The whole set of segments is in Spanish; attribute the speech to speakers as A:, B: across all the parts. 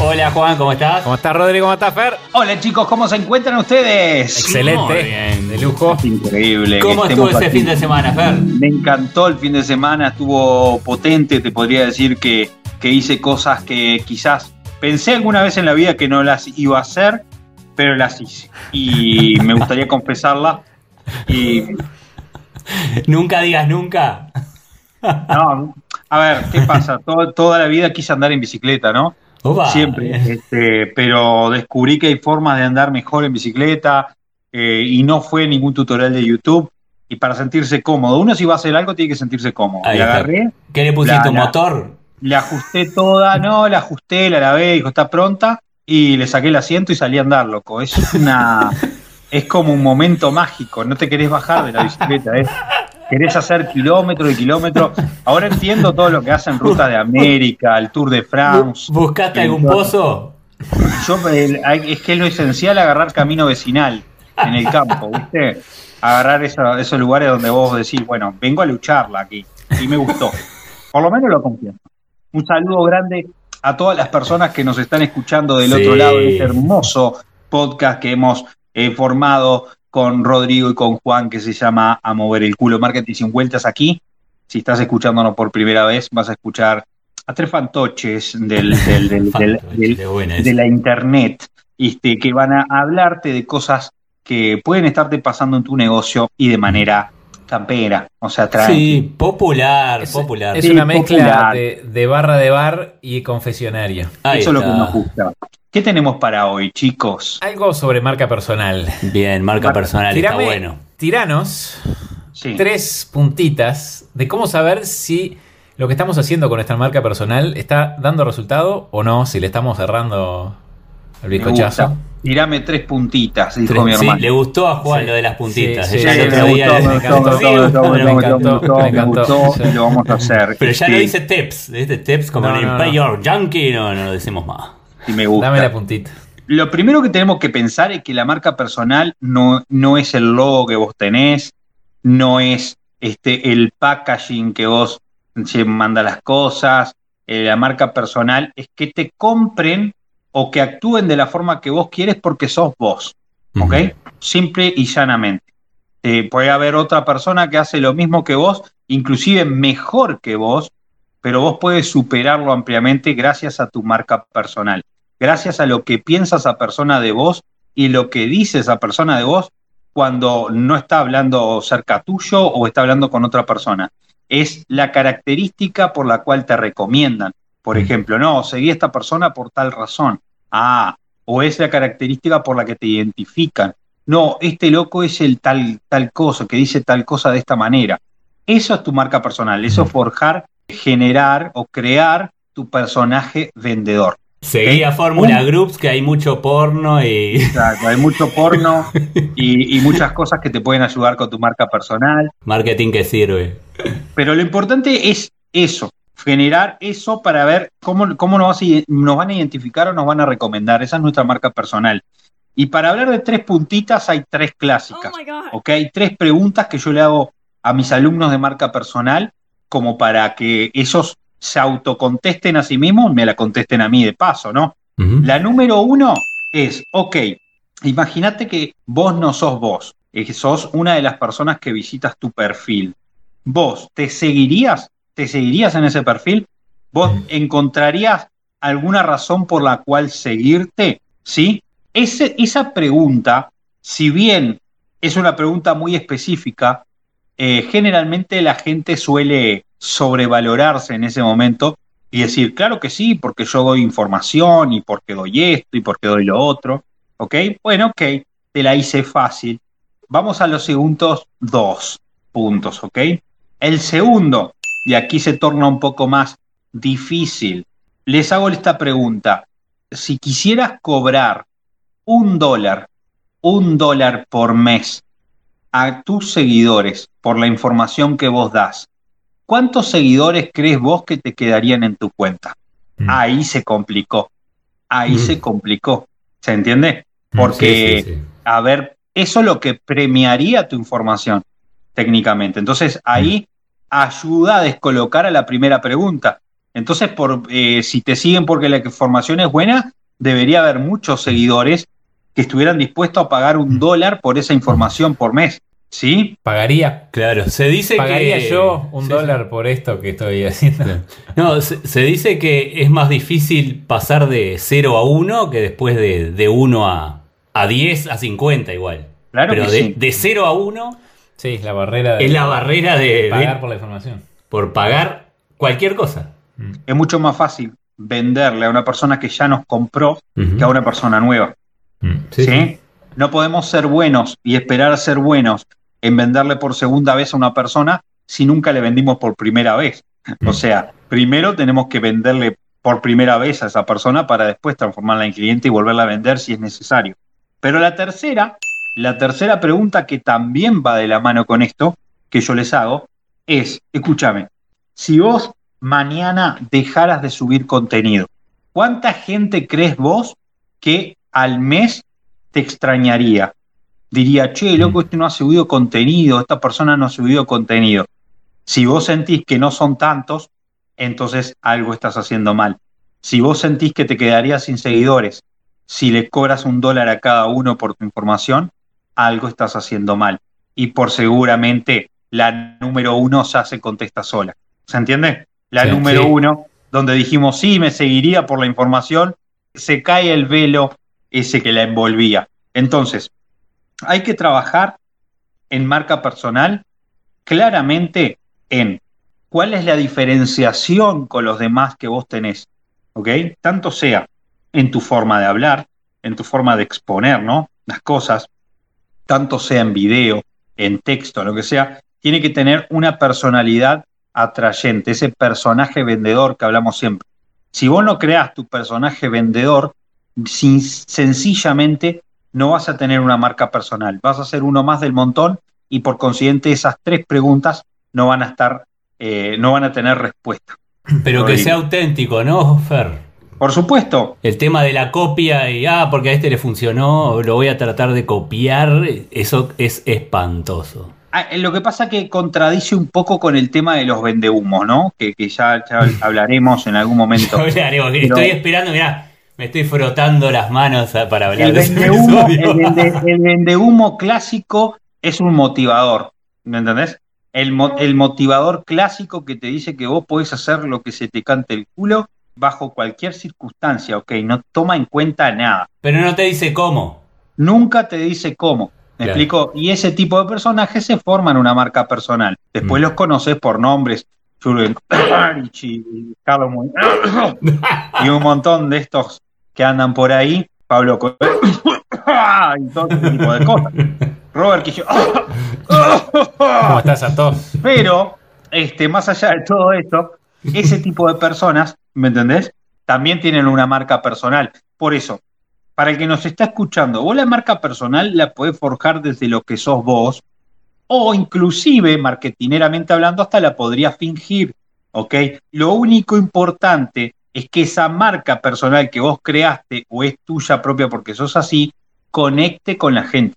A: Hola Juan, ¿cómo estás?
B: ¿Cómo estás Rodrigo? ¿Cómo estás Fer?
C: Hola chicos, ¿cómo se encuentran ustedes?
B: Excelente,
A: bien.
B: de lujo.
C: Increíble.
A: ¿Cómo
C: que
A: estuvo ese
C: aquí.
A: fin de semana, Fer?
C: Me encantó el fin de semana, estuvo potente, te podría decir que, que hice cosas que quizás pensé alguna vez en la vida que no las iba a hacer, pero las hice. Y me gustaría confesarla. Y
A: Nunca digas nunca.
C: no, a ver, ¿qué pasa? Todo- toda la vida quise andar en bicicleta, ¿no?
A: Opa,
C: Siempre, este, pero descubrí que hay formas de andar mejor en bicicleta eh, y no fue ningún tutorial de YouTube. Y para sentirse cómodo, uno si va a hacer algo tiene que sentirse cómodo.
A: Ahí
C: agarré,
A: ¿Qué le pusiste?
C: La-
A: ¿Un
C: la-
A: motor?
C: le ajusté toda, no, la ajusté, la lavé, dijo, está pronta, y le saqué el asiento y salí a andar, loco. Es una, es como un momento mágico, no te querés bajar de la bicicleta, ¿eh? Querés hacer kilómetros y kilómetros. Ahora entiendo todo lo que hacen Ruta de América, el Tour de France.
A: ¿Buscaste algún pozo?
C: Yo, es que es lo esencial agarrar camino vecinal en el campo, ¿viste? Agarrar esos lugares donde vos decís, bueno, vengo a lucharla aquí. Y me gustó. Por lo menos lo confieso. Un saludo grande a todas las personas que nos están escuchando del
A: Sí.
C: otro lado de este hermoso podcast que hemos eh, formado con Rodrigo y con Juan, que se llama A Mover el Culo Marketing sin vueltas aquí. Si estás escuchándonos por primera vez, vas a escuchar a tres fantoches del, de la internet, este, que van a hablarte de cosas que pueden estarte pasando en tu negocio y de manera campera, o sea, tranqui.
A: Sí, popular,
B: Es,
A: popular.
B: es
C: Sí,
B: una mezcla de, de barra de bar y confesionario.
A: Ahí
C: Eso es lo que nos gusta. ¿Qué tenemos para hoy, chicos?
B: Algo sobre marca personal.
A: Bien, marca personal, está bueno.
B: Tiranos
C: Sí.
B: tres puntitas de cómo saber si lo que estamos haciendo con nuestra marca personal está dando resultado o no, si le estamos cerrando el
C: Me
B: bizcochazo.
C: Tirame tres puntitas, dijo
A: Tres-
C: mi
A: sí,
C: hermano.
A: le gustó a Juan
B: Sí.
A: lo de las puntitas.
B: Sí,
A: Ella
B: sí,
A: el
B: me
A: otro día
C: me
B: me
C: gustó,
B: encantó,
C: me
B: encantó,
C: me y lo vamos a hacer.
A: Pero ya lo
C: Este,
A: dice Teps. ¿viste? Teps como
B: No,
A: en
B: no, no.
A: Empire Yankee, no, no lo decimos más.
C: y me gusta.
B: Dame la puntita.
C: Lo primero que tenemos que pensar es que la marca personal no, no es el logo que vos tenés, no es este, el packaging que vos se manda las cosas. Eh, la marca personal es que te compren o que actúen de la forma que vos quieres porque sos vos. ¿Ok? Simple y llanamente. Eh, puede haber otra persona que hace lo mismo que vos, inclusive mejor que vos, pero vos puedes superarlo ampliamente gracias a tu marca personal gracias a lo que piensa esa persona de vos y lo que dice esa persona de vos cuando no está hablando cerca tuyo o está hablando con otra persona. Es la característica por la cual te recomiendan. Por
B: Mm.
C: ejemplo, no, seguí a esta persona por tal razón. Ah, o es la característica por la que te identifican. No, este loco es el tal, tal cosa, que dice tal cosa de esta manera. Eso es tu marca personal, eso es forjar, generar o crear tu personaje vendedor.
A: Seguí a Fórmula Groups, que hay mucho porno y.
C: Exacto, hay mucho porno y, y muchas cosas que te pueden ayudar con tu marca personal,
A: Marketing que sirve.
C: pero lo importante es eso, generar eso para ver cómo, cómo nos, vas a ide- nos van a identificar o nos van a recomendar. Esa es nuestra marca personal. Y para hablar de tres puntitas hay tres clásicas.
D: Oh my God.
C: ¿ok? Hay tres preguntas que yo le hago a mis alumnos de marca personal como para que ellos se autocontesten a sí mismos y me la contesten a mí de paso, ¿no? La número uno es, ok, imagínate que vos no sos vos, es que sos una de las personas que visitas tu perfil. ¿Vos te seguirías? ¿Te seguirías en ese perfil? ¿Vos encontrarías alguna razón por la cual seguirte? ¿Sí? Esa pregunta, si bien es una pregunta muy específica, eh, generalmente la gente suele sobrevalorarse en ese momento y decir, claro que sí, porque yo doy información y porque doy esto y porque doy lo otro. ¿Ok? Bueno, ok, te la hice fácil. Vamos a los segundos dos puntos, ¿ok? El segundo, y aquí se torna un poco más difícil, les hago esta pregunta. Si quisieras cobrar un dólar, un dólar por mes a tus seguidores por la información que vos das, ¿cuántos seguidores crees vos que te quedarían en tu cuenta?
B: Mm.
C: Ahí se complicó, ahí
A: Mm.
C: se complicó, ¿se entiende?
B: Mm,
C: Porque,
A: sí, sí, sí.
C: a ver, eso es lo que premiaría tu información técnicamente. Entonces ahí ayuda a descolocar a la primera pregunta. Entonces, por, eh, si te siguen porque la información es buena, debería haber muchos seguidores que estuvieran dispuestos a pagar un dólar por esa información por mes. ¿Sí?
B: Pagaría,
A: Claro, se dice
B: pagaría
A: que.
B: yo un
A: Sí,
B: dólar por esto que estoy haciendo.
A: No, se, se dice que es más difícil pasar de 0 a 1 que después de, de 1 a, a 10 a 50 igual.
C: Claro
A: Pero
C: que
A: de,
C: sí.
A: de 0 a 1
B: Sí, la barrera de
A: es la barrera de, de-
B: pagar por la información.
A: por pagar cualquier cosa.
C: Es mucho más fácil venderle a una persona que ya nos compró que a una persona nueva.
B: Mm.
A: Sí,
C: ¿sí?
A: sí.
C: No podemos ser buenos y esperar ser buenos en venderle por segunda vez a una persona si nunca le vendimos por primera vez. O sea, primero tenemos que venderle por primera vez a esa persona para después transformarla en cliente y volverla a vender si es necesario. Pero la tercera, la tercera pregunta que también va de la mano con esto, que yo les hago, es, escúchame, si vos mañana dejaras de subir contenido, ¿cuánta gente crees vos que al mes te extrañaría? Diría, che, loco, este no ha subido contenido, esta persona no ha subido contenido. Si vos sentís que no son tantos, entonces algo estás haciendo mal. Si vos sentís que te quedarías sin seguidores, si le cobras un dólar a cada uno por tu información, algo estás haciendo mal. Y por seguramente la número uno ya se contesta sola. ¿Se entiende? La
A: Sí,
C: número
A: sí.
C: uno, donde dijimos, sí, me seguiría por la información, se cae el velo ese que la envolvía. Entonces, hay que trabajar en marca personal claramente en cuál es la diferenciación con los demás que vos tenés, ¿ok? Tanto sea en tu forma de hablar, en tu forma de exponer, ¿no? Las cosas, tanto sea en video, en texto, lo que sea, tiene que tener una personalidad atrayente, ese personaje vendedor que hablamos siempre. Si vos no creas tu personaje vendedor, sin- sencillamente no vas a tener una marca personal, vas a ser uno más del montón y por consiguiente esas tres preguntas no van a estar, eh, no van a tener respuesta.
A: Pero que sea auténtico, ¿no, Fer?
C: Por supuesto,
A: El tema de la copia y, ah, porque a este le funcionó, lo voy a tratar de copiar, eso es espantoso.
C: Ah, eh, Lo que pasa que contradice un poco con el tema de los vendehumos, ¿no? Que, que ya, ya hablaremos en algún momento.
A: Hablaremos,
C: Pero-
A: estoy esperando, mirá, me estoy frotando las manos para hablar
C: El
A: de
C: vendehumo, el, vende- el vendehumo clásico es un motivador, ¿me entendés? El, el motivador clásico que te dice que vos podés hacer lo que se te cante el culo bajo cualquier circunstancia, ¿ok? No toma en cuenta nada.
A: Pero no te dice cómo.
C: Nunca te dice cómo. ¿Me
A: Claro.
C: explico? Y ese tipo de personajes se forman una marca personal. Después
B: Mm.
C: los conoces por nombres. Jürgen y Carlos y un montón de estos que andan por ahí. Pablo y todo ese tipo de cosas. Robert Quillo.
B: ¿Cómo estás, Santos?
C: Pero, este, más allá de todo esto, ese tipo de personas, ¿me entendés? También tienen una marca personal. Por eso, para el que nos está escuchando, vos la marca personal la podés forjar desde lo que sos vos, o inclusive, marketineramente hablando, hasta la podrías fingir, ¿ok? Lo único importante es que esa marca personal que vos creaste o es tuya propia porque sos así, conecte con la gente,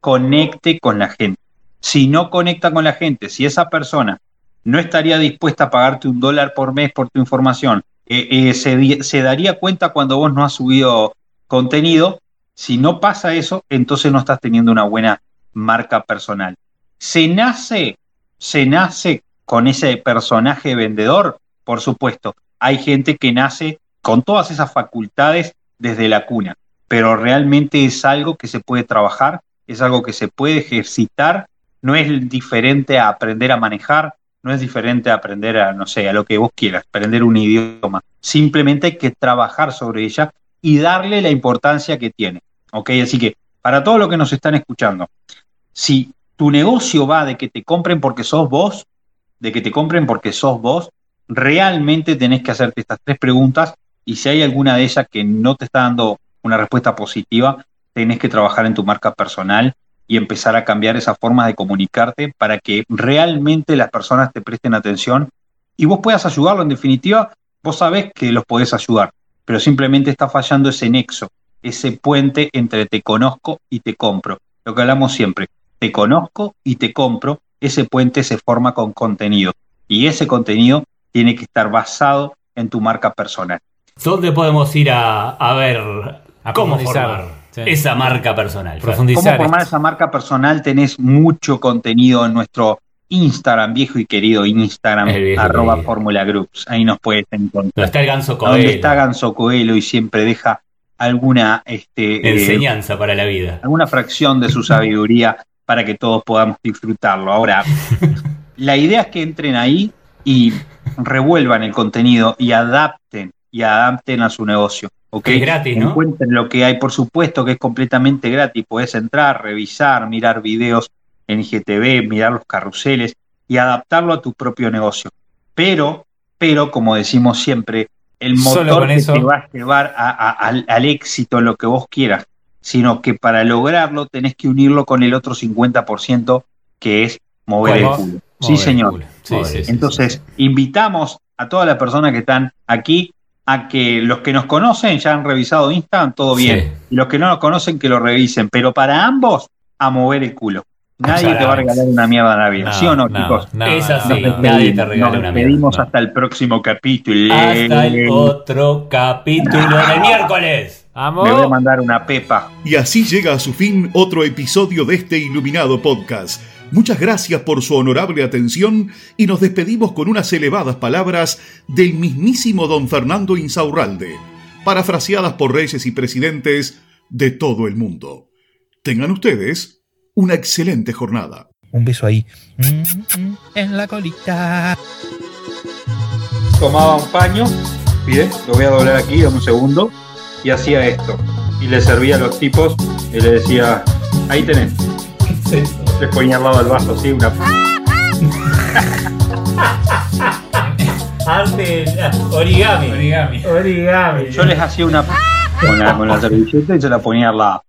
C: conecte con la gente. Si no conecta con la gente, si esa persona no estaría dispuesta a pagarte un dólar por mes por tu información, eh, eh, se, se daría cuenta cuando vos no has subido contenido. Si no pasa eso, entonces no estás teniendo una buena marca personal. ¿Se nace, se nace con ese personaje vendedor? Por supuesto. Hay gente que nace con todas esas facultades desde la cuna, pero realmente es algo que se puede trabajar, es algo que se puede ejercitar, no es diferente a aprender a manejar, no es diferente a aprender a, no sé, a lo que vos quieras, aprender un idioma. Simplemente hay que trabajar sobre ella y darle la importancia que tiene. ¿Ok? Así que, para todos los que nos están escuchando, si tu negocio va de que te compren porque sos vos, de que te compren porque sos vos, realmente tenés que hacerte estas tres preguntas y si hay alguna de ellas que no te está dando una respuesta positiva, tenés que trabajar en tu marca personal y empezar a cambiar esa forma de comunicarte para que realmente las personas te presten atención y vos puedas ayudarlo. En definitiva, vos sabés que los podés ayudar, pero simplemente está fallando ese nexo, ese puente entre te conozco y te compro. Lo que hablamos siempre, te conozco y te compro, ese puente se forma con contenido y ese contenido tiene que estar basado en tu marca personal.
A: ¿Dónde podemos ir a, a ver
B: A
A: cómo formar
B: sí.
A: esa marca personal?
B: Profundizar.
C: ¿Cómo formar esa marca personal? Tenés mucho contenido en nuestro Instagram, viejo y querido Instagram,
A: viejo
C: arroba
A: querido.
C: Groups. Ahí nos puedes
A: ¿Dónde
C: encontrar.
A: está el ganso
C: Donde
A: Coelho?
C: está Ganso Coelho y siempre deja alguna, este, eh,
A: Enseñanza para la vida.
C: alguna fracción de su sabiduría para que todos podamos disfrutarlo. Ahora, la idea es que entren ahí y revuelvan el contenido y adapten y adapten a su negocio. ¿ok?
A: Es gratis, ¿no?
C: Encuentren lo que hay, por supuesto que es completamente gratis. Puedes entrar, revisar, mirar videos en IGTV, mirar los carruseles y adaptarlo a tu propio negocio. Pero, pero, como decimos siempre, el motor que
B: eso.
C: te va a llevar a- a- al, al éxito en lo que vos quieras, sino que para lograrlo tenés que unirlo con el otro 50% que es mover el culo. Sí,
B: el
C: señor.
B: culo. Sí,
A: Mover.
B: sí, sí,
C: Entonces,
B: sí.
C: invitamos a todas las personas que están aquí a que los que nos conocen ya han revisado Instagram, todo bien.
A: Sí.
C: Y los que no nos conocen, que lo revisen. Pero para ambos, a mover el culo. Nadie te va a regalar una mierda en la vida. ¿Sí o no, chicos?
B: no,
A: Es
B: no,
A: así,
B: no, no.
A: nadie te regala
C: Nos
A: una
C: despedimos
A: mierda.
C: hasta el próximo capítulo.
A: Hasta el otro capítulo del miércoles.
B: Amo.
C: Me voy a mandar una pepa.
E: Y así llega a su fin otro episodio de este iluminado podcast. Muchas gracias por su honorable atención y nos despedimos con unas elevadas palabras del mismísimo don Fernando Insaurralde, parafraseadas por reyes y presidentes de todo el mundo. Tengan ustedes una excelente jornada.
D: Un beso ahí. En la colita.
C: Tomaba un paño, bien, lo voy a doblar aquí, dame un segundo, y hacía esto. Y le servía a los tipos y le decía, ahí tenés. Les ponía al lado del vaso, así, una
A: Arte origami.
B: Origami.
A: Origami.
C: Yo les hacía una con la, con la servilleta y se la ponía al lado.